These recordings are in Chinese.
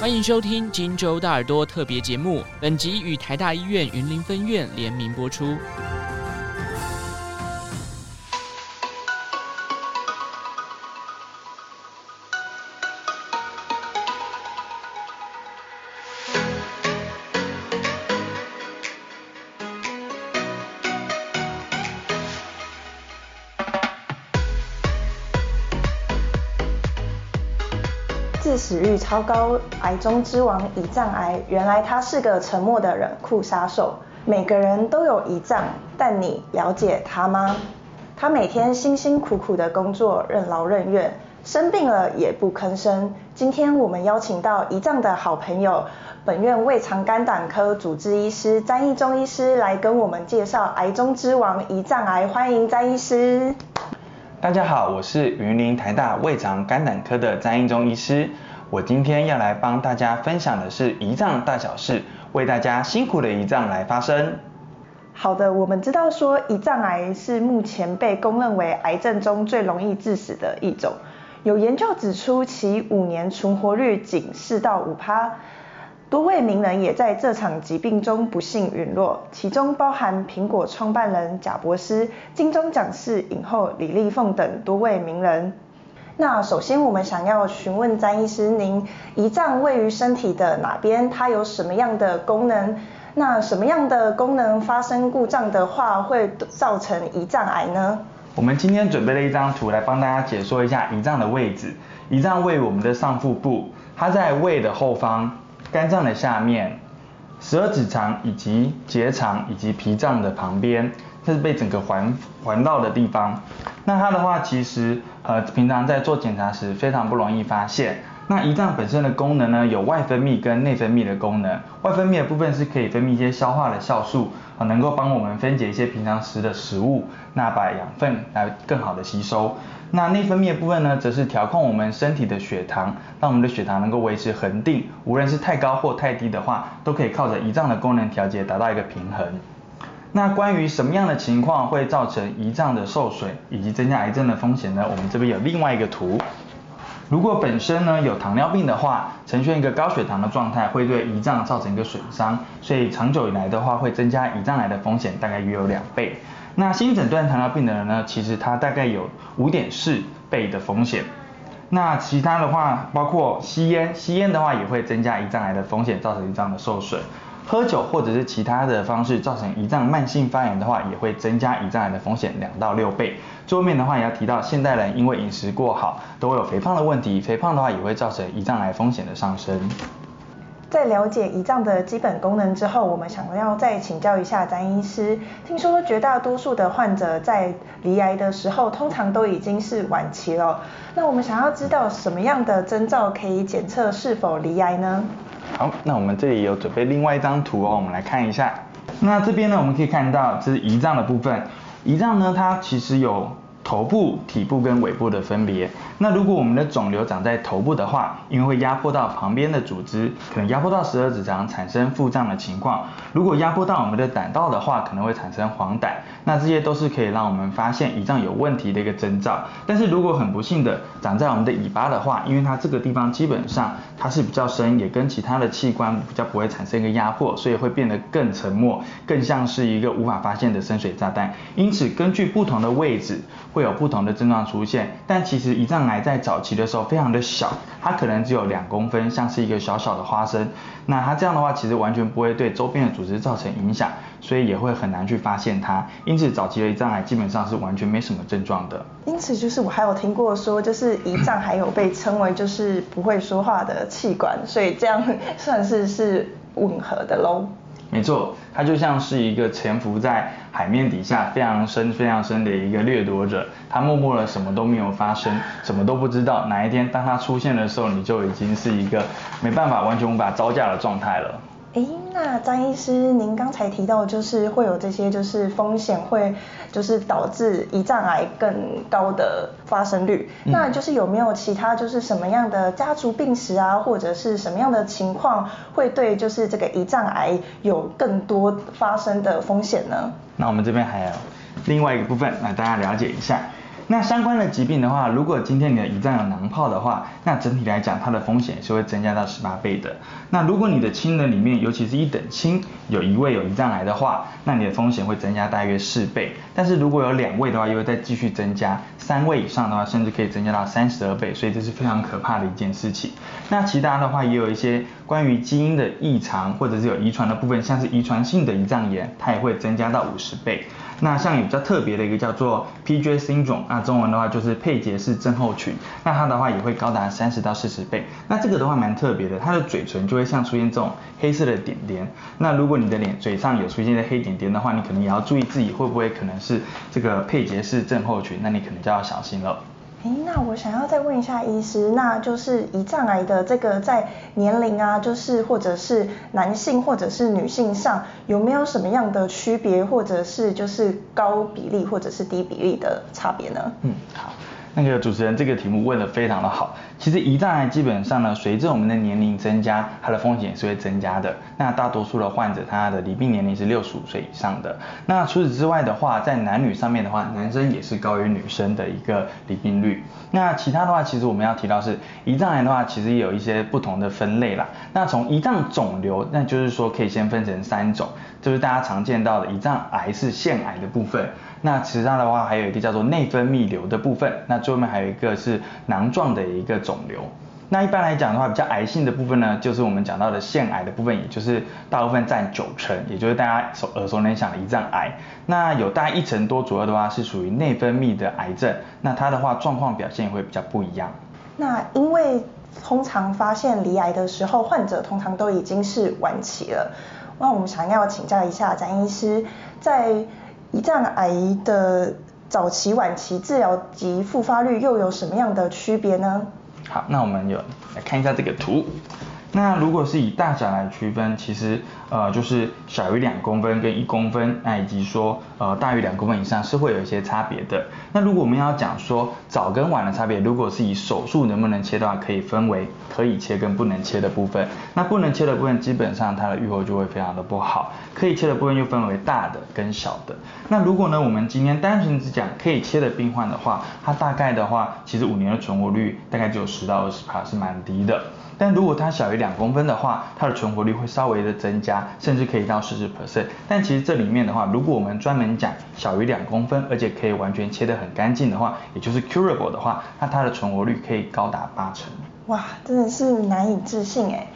欢迎收听《金州大耳朵》特别节目，本集与台大医院云林分院联名播出。超高，癌中之王胰脏癌，原来他是个沉默的冷酷杀手。每个人都有胰脏，但你了解他吗？他每天辛辛苦苦的工作，任劳任怨，生病了也不吭声。今天我们邀请到胰脏的好朋友，本院胃肠肝胆科主治医师詹益忠医师来跟我们介绍癌中之王胰脏癌，欢迎詹医师。大家好，我是云林台大胃肠肝胆科的詹益忠医师。我今天要来帮大家分享的是胰脏大小事，为大家辛苦的胰脏来发声。好的，我们知道说胰脏癌是目前被公认为癌症中最容易致死的一种。有研究指出，其五年存活率仅四到五趴。多位名人也在这场疾病中不幸陨落，其中包含苹果创办人贾伯斯、金钟奖适影后李丽凤等多位名人。那首先我们想要询问詹医师，您胰脏位于身体的哪边？它有什么样的功能？那什么样的功能发生故障的话，会造成胰脏癌呢？我们今天准备了一张图来帮大家解说一下胰脏的位置。胰脏位于我们的上腹部，它在胃的后方。肝脏的下面，十二指肠以及结肠以及脾脏的旁边，这是被整个环环绕的地方。那它的话，其实呃平常在做检查时非常不容易发现。那胰脏本身的功能呢，有外分泌跟内分泌的功能。外分泌的部分是可以分泌一些消化的酵素，啊，能够帮我们分解一些平常食的食物，那把养分来更好的吸收。那内分泌的部分呢，则是调控我们身体的血糖，让我们的血糖能够维持恒定，无论是太高或太低的话，都可以靠着胰脏的功能调节达到一个平衡。那关于什么样的情况会造成胰脏的受损以及增加癌症的风险呢？我们这边有另外一个图。如果本身呢有糖尿病的话，呈现一个高血糖的状态，会对胰脏造成一个损伤，所以长久以来的话，会增加胰脏癌的风险，大概约有两倍。那新诊断糖尿病的人呢，其实他大概有五点四倍的风险。那其他的话，包括吸烟，吸烟的话也会增加胰脏癌的风险，造成胰脏的受损。喝酒或者是其他的方式造成胰脏慢性发炎的话，也会增加胰脏癌的风险两到六倍。最后面的话也要提到，现代人因为饮食过好，都会有肥胖的问题，肥胖的话也会造成胰脏癌风险的上升。在了解胰脏的基本功能之后，我们想要再请教一下詹医师。听说绝大多数的患者在离癌的时候，通常都已经是晚期了。那我们想要知道什么样的征兆可以检测是否离癌呢？好，那我们这里有准备另外一张图哦，我们来看一下。那这边呢，我们可以看到这是胰脏的部分。胰脏呢，它其实有。头部、体部跟尾部的分别。那如果我们的肿瘤长在头部的话，因为会压迫到旁边的组织，可能压迫到十二指肠，产生腹胀的情况。如果压迫到我们的胆道的话，可能会产生黄疸。那这些都是可以让我们发现胰脏有问题的一个征兆。但是如果很不幸的长在我们的尾巴的话，因为它这个地方基本上它是比较深，也跟其他的器官比较不会产生一个压迫，所以会变得更沉默，更像是一个无法发现的深水炸弹。因此，根据不同的位置。会有不同的症状出现，但其实胰脏癌在早期的时候非常的小，它可能只有两公分，像是一个小小的花生。那它这样的话，其实完全不会对周边的组织造成影响，所以也会很难去发现它。因此，早期的胰脏癌基本上是完全没什么症状的。因此，就是我还有听过说，就是胰脏还有被称为就是不会说话的器官，所以这样算是是吻合的喽。没错，它就像是一个潜伏在海面底下非常深、非常深的一个掠夺者，它默默的什么都没有发生，什么都不知道。哪一天当它出现的时候，你就已经是一个没办法、完全无法招架的状态了。诶，那张医师，您刚才提到就是会有这些就是风险，会就是导致胰脏癌更高的发生率。嗯。那就是有没有其他就是什么样的家族病史啊，或者是什么样的情况会对就是这个胰脏癌有更多发生的风险呢？那我们这边还有另外一个部分，来大家了解一下。那相关的疾病的话，如果今天你的胰脏有囊泡的话，那整体来讲它的风险是会增加到十八倍的。那如果你的亲人里面，尤其是一等亲有一位有胰脏癌的话，那你的风险会增加大约四倍。但是如果有两位的话，又会再继续增加，三位以上的话，甚至可以增加到三十二倍。所以这是非常可怕的一件事情。那其他的话也有一些关于基因的异常，或者是有遗传的部分，像是遗传性的胰脏炎，它也会增加到五十倍。那像有比较特别的一个叫做 PJ syndrome，那中文的话就是佩杰氏症候群，那它的话也会高达三十到四十倍。那这个的话蛮特别的，它的嘴唇就会像出现这种黑色的点点。那如果你的脸嘴上有出现的黑点点的话，你可能也要注意自己会不会可能是这个佩杰氏症候群，那你可能就要小心了。诶，那我想要再问一下医师，那就是胰脏癌的这个在年龄啊，就是或者是男性或者是女性上，有没有什么样的区别，或者是就是高比例或者是低比例的差别呢？嗯，好。那个主持人这个题目问得非常的好。其实胰脏癌基本上呢，随着我们的年龄增加，它的风险是会增加的。那大多数的患者，他的罹病年龄是六十五岁以上的。那除此之外的话，在男女上面的话，男生也是高于女生的一个罹病率。那其他的话，其实我们要提到是胰脏癌的话，其实也有一些不同的分类啦。那从胰脏肿瘤，那就是说可以先分成三种，就是大家常见到的胰脏癌是腺癌的部分。那其他的话，还有一个叫做内分泌瘤的部分，那最后面还有一个是囊状的一个肿瘤。那一般来讲的话，比较癌性的部分呢，就是我们讲到的腺癌的部分，也就是大部分占九成，也就是大家所耳熟能详的胰脏癌。那有大概一成多左右的话，是属于内分泌的癌症，那它的话状况表现也会比较不一样。那因为通常发现罹癌的时候，患者通常都已经是晚期了。那我们想要请教一下詹医师，在胰脏癌的早期、晚期治疗及复发率又有什么样的区别呢？好，那我们有来看一下这个图。那如果是以大小来区分，其实呃就是小于两公分跟一公分，那以及说呃大于两公分以上是会有一些差别的。那如果我们要讲说早跟晚的差别，如果是以手术能不能切的话，可以分为可以切跟不能切的部分。那不能切的部分基本上它的愈后就会非常的不好，可以切的部分又分为大的跟小的。那如果呢我们今天单纯只讲可以切的病患的话，它大概的话其实五年的存活率大概只有十到二十趴，是蛮低的。但如果它小于两两公分的话，它的存活率会稍微的增加，甚至可以到四十 percent。但其实这里面的话，如果我们专门讲小于两公分，而且可以完全切得很干净的话，也就是 curable 的话，那它的存活率可以高达八成。哇，真的是难以置信哎！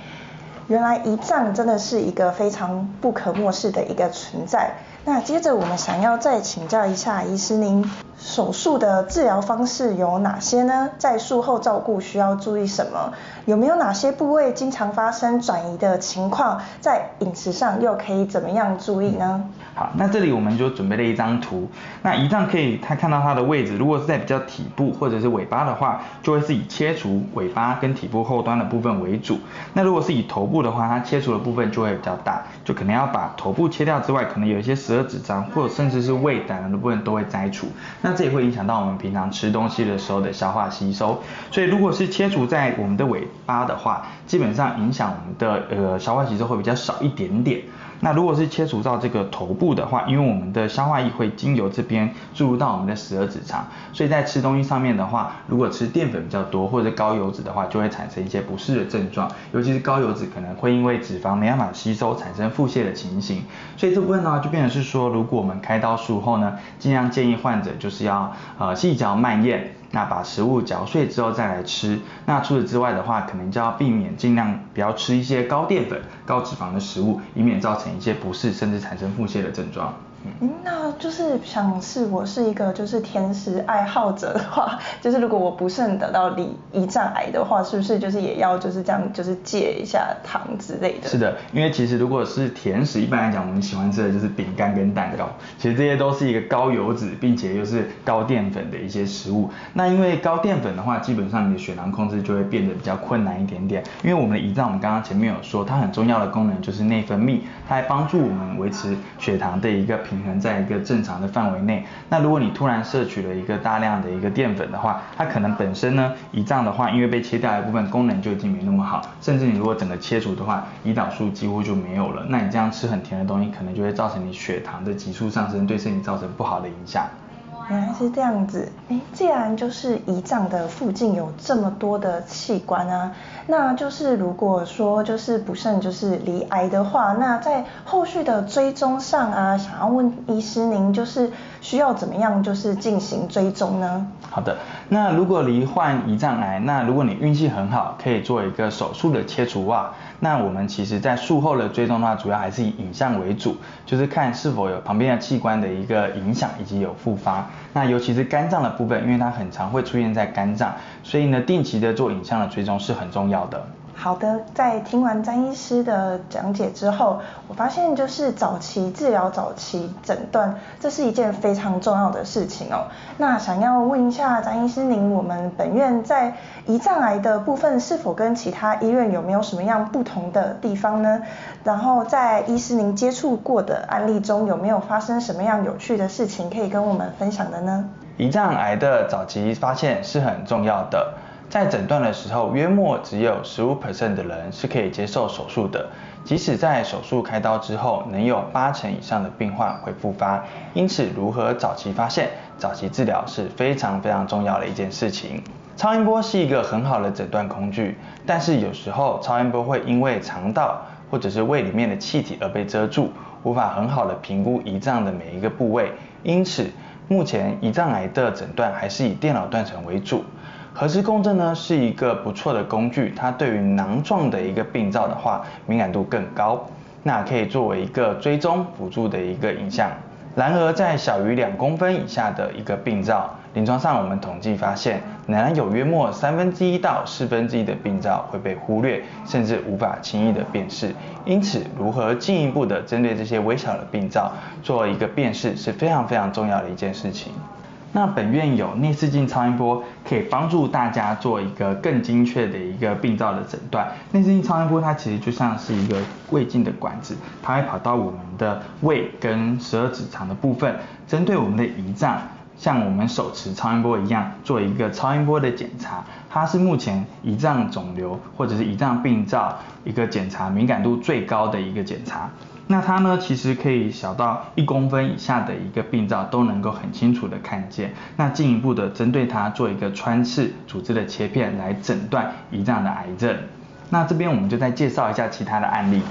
原来胰脏真的是一个非常不可漠视的一个存在。那接着我们想要再请教一下医师您，手术的治疗方式有哪些呢？在术后照顾需要注意什么？有没有哪些部位经常发生转移的情况？在饮食上又可以怎么样注意呢？好，那这里我们就准备了一张图。那胰脏可以他看到它的位置，如果是在比较体部或者是尾巴的话，就会是以切除尾巴跟体部后端的部分为主。那如果是以头部的话，它切除的部分就会比较大，就可能要把头部切掉之外，可能有一些十二指肠或者甚至是胃胆的部分都会摘除。那那这也会影响到我们平常吃东西的时候的消化吸收。所以如果是切除在我们的尾巴的话，基本上影响我们的呃消化吸收会比较少一点点。那如果是切除到这个头部的话，因为我们的消化液会经由这边注入到我们的十二指肠，所以在吃东西上面的话，如果吃淀粉比较多或者高油脂的话，就会产生一些不适的症状，尤其是高油脂可能会因为脂肪没办法吸收，产生腹泻的情形。所以这部分呢就变成是说，如果我们开刀术后呢，尽量建议患者就是要呃细嚼慢咽。那把食物嚼碎之后再来吃。那除此之外的话，可能就要避免尽量不要吃一些高淀粉、高脂肪的食物，以免造成一些不适，甚至产生腹泻的症状。嗯，那就是想是我是一个就是甜食爱好者的话，就是如果我不慎得到胰胰脏癌的话，是不是就是也要就是这样就是戒一下糖之类的？是的，因为其实如果是甜食，一般来讲我们喜欢吃的就是饼干跟蛋糕，其实这些都是一个高油脂并且又是高淀粉的一些食物。那因为高淀粉的话，基本上你的血糖控制就会变得比较困难一点点。因为我们的胰脏，我们刚刚前面有说，它很重要的功能就是内分泌，它还帮助我们维持血糖的一个。平衡在一个正常的范围内。那如果你突然摄取了一个大量的一个淀粉的话，它可能本身呢，胰脏的话，因为被切掉一部分功能就已经没那么好，甚至你如果整个切除的话，胰岛素几乎就没有了。那你这样吃很甜的东西，可能就会造成你血糖的急速上升，对身体造成不好的影响。原来是这样子。诶，既然就是胰脏的附近有这么多的器官啊，那就是如果说就是不慎就是离癌的话，那在后续的追踪上啊，想要问医师您就是需要怎么样就是进行追踪呢？好的，那如果罹患胰脏癌，那如果你运气很好，可以做一个手术的切除啊。那我们其实在术后的追踪的话，主要还是以影像为主，就是看是否有旁边的器官的一个影响以及有复发。那尤其是肝脏的部分，因为它很常会出现在肝脏，所以呢，定期的做影像的追踪是很重要的。好的，在听完詹医师的讲解之后，我发现就是早期治疗、早期诊断，这是一件非常重要的事情哦。那想要问一下詹医师您，我们本院在胰脏癌的部分是否跟其他医院有没有什么样不同的地方呢？然后在医师您接触过的案例中，有没有发生什么样有趣的事情可以跟我们分享的呢？胰脏癌的早期发现是很重要的。在诊断的时候，约莫只有十五 percent 的人是可以接受手术的。即使在手术开刀之后，能有八成以上的病患会复发。因此，如何早期发现、早期治疗是非常非常重要的一件事情。超音波是一个很好的诊断工具，但是有时候超音波会因为肠道或者是胃里面的气体而被遮住，无法很好的评估胰脏的每一个部位。因此，目前胰脏癌的诊断还是以电脑断层为主。核磁共振呢是一个不错的工具，它对于囊状的一个病灶的话敏感度更高，那可以作为一个追踪辅助的一个影像。然而在小于两公分以下的一个病灶，临床上我们统计发现，仍然有约莫三分之一到四分之一的病灶会被忽略，甚至无法轻易的辨识。因此，如何进一步的针对这些微小的病灶做一个辨识是非常非常重要的一件事情。那本院有内视镜超音波，可以帮助大家做一个更精确的一个病灶的诊断。内视镜超音波它其实就像是一个胃镜的管子，它会跑到我们的胃跟十二指肠的部分，针对我们的胰脏，像我们手持超音波一样，做一个超音波的检查。它是目前胰脏肿瘤或者是胰脏病灶一个检查敏感度最高的一个检查。那它呢，其实可以小到一公分以下的一个病灶都能够很清楚的看见。那进一步的针对它做一个穿刺组织的切片来诊断胰脏的癌症。那这边我们就再介绍一下其他的案例。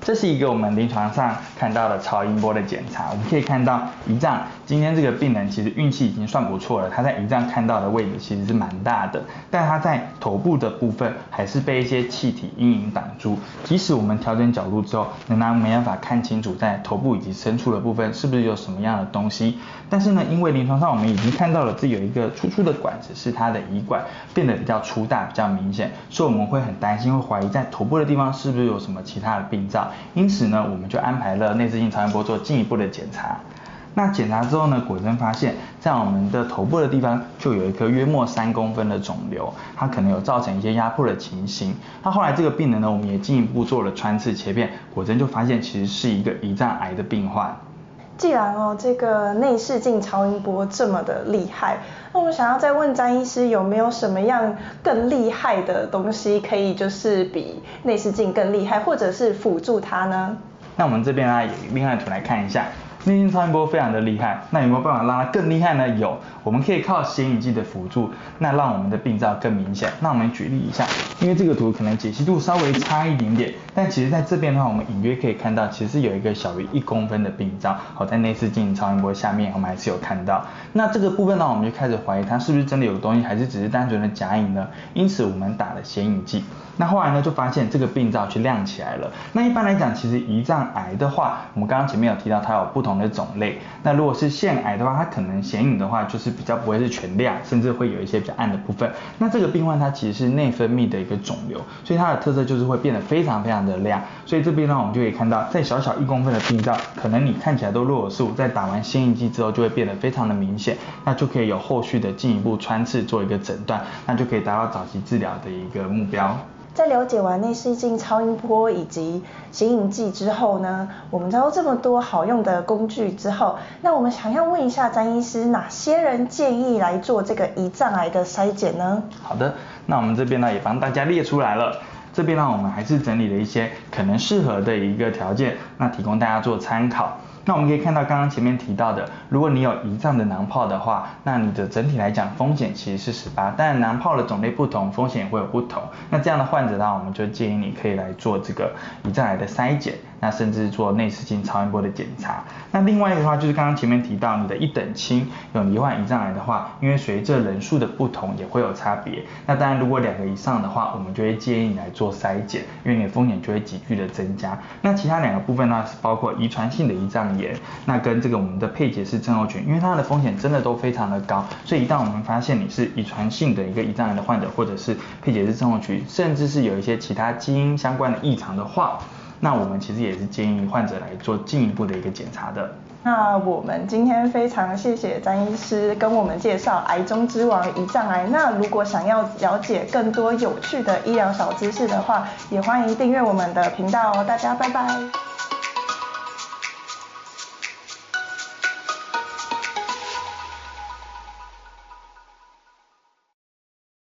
这是一个我们临床上看到的超音波的检查，我们可以看到胰脏今天这个病人其实运气已经算不错了，他在胰脏看到的位置其实是蛮大的，但他在头部的部分还是被一些气体阴影挡住。即使我们调整角度之后，仍然没办法看清楚在头部以及深处的部分是不是有什么样的东西。但是呢，因为临床上我们已经看到了这有一个粗粗的管子是它的胰管变得比较粗大、比较明显，所以我们会很担心，会怀疑在头部的地方是不是有什么其他的病灶。因此呢，我们就安排了内视镜超音波做进一步的检查。那检查之后呢，果真发现，在我们的头部的地方就有一颗约莫三公分的肿瘤，它可能有造成一些压迫的情形。那后来这个病人呢，我们也进一步做了穿刺切片，果真就发现其实是一个胰脏癌的病患。既然哦，这个内视镜超音波这么的厉害，那我们想要再问詹医师，有没有什么样更厉害的东西，可以就是比内视镜更厉害，或者是辅助它呢？那我们这边呢，有另外图来看一下。内视镜超音波非常的厉害，那有没有办法让它更厉害呢？有，我们可以靠显影剂的辅助，那让我们的病灶更明显。那我们举例一下，因为这个图可能解析度稍微差一点点，但其实在这边的话，我们隐约可以看到，其实有一个小于一公分的病灶，好，在内视镜超音波下面，我们还是有看到。那这个部分呢，我们就开始怀疑它是不是真的有东西，还是只是单纯的假影呢？因此我们打了显影剂。那后来呢，就发现这个病灶去亮起来了。那一般来讲，其实胰脏癌的话，我们刚刚前面有提到它有不同的种类。那如果是腺癌的话，它可能显影的话，就是比较不会是全亮，甚至会有一些比较暗的部分。那这个病患它其实是内分泌的一个肿瘤，所以它的特色就是会变得非常非常的亮。所以这边呢，我们就可以看到，在小小一公分的病灶，可能你看起来都若有似无，在打完显影剂之后，就会变得非常的明显。那就可以有后续的进一步穿刺做一个诊断，那就可以达到早期治疗的一个目标。在了解完内视镜超音波以及显影剂之后呢，我们知道这么多好用的工具之后，那我们想要问一下詹医师，哪些人建议来做这个胰脏癌的筛检呢？好的，那我们这边呢也帮大家列出来了，这边呢我们还是整理了一些可能适合的一个条件，那提供大家做参考。那我们可以看到刚刚前面提到的，如果你有胰脏的囊泡的话，那你的整体来讲风险其实是十八，但囊泡的种类不同，风险也会有不同。那这样的患者呢，我们就建议你可以来做这个胰脏癌的筛检。那甚至做内视镜、超音波的检查。那另外一个的话，就是刚刚前面提到，你的一等亲有罹患胰脏癌的话，因为随着人数的不同，也会有差别。那当然，如果两个以上的话，我们就会建议你来做筛检，因为你的风险就会急剧的增加。那其他两个部分呢，是包括遗传性的胰脏炎，那跟这个我们的配节氏症候群，因为它的风险真的都非常的高，所以一旦我们发现你是遗传性的一个胰脏癌的患者，或者是配节氏症候群，甚至是有一些其他基因相关的异常的话，那我们其实也是建议患者来做进一步的一个检查的。那我们今天非常谢谢詹医师跟我们介绍癌中之王胰脏癌。那如果想要了解更多有趣的医疗小知识的话，也欢迎订阅我们的频道哦。大家拜拜。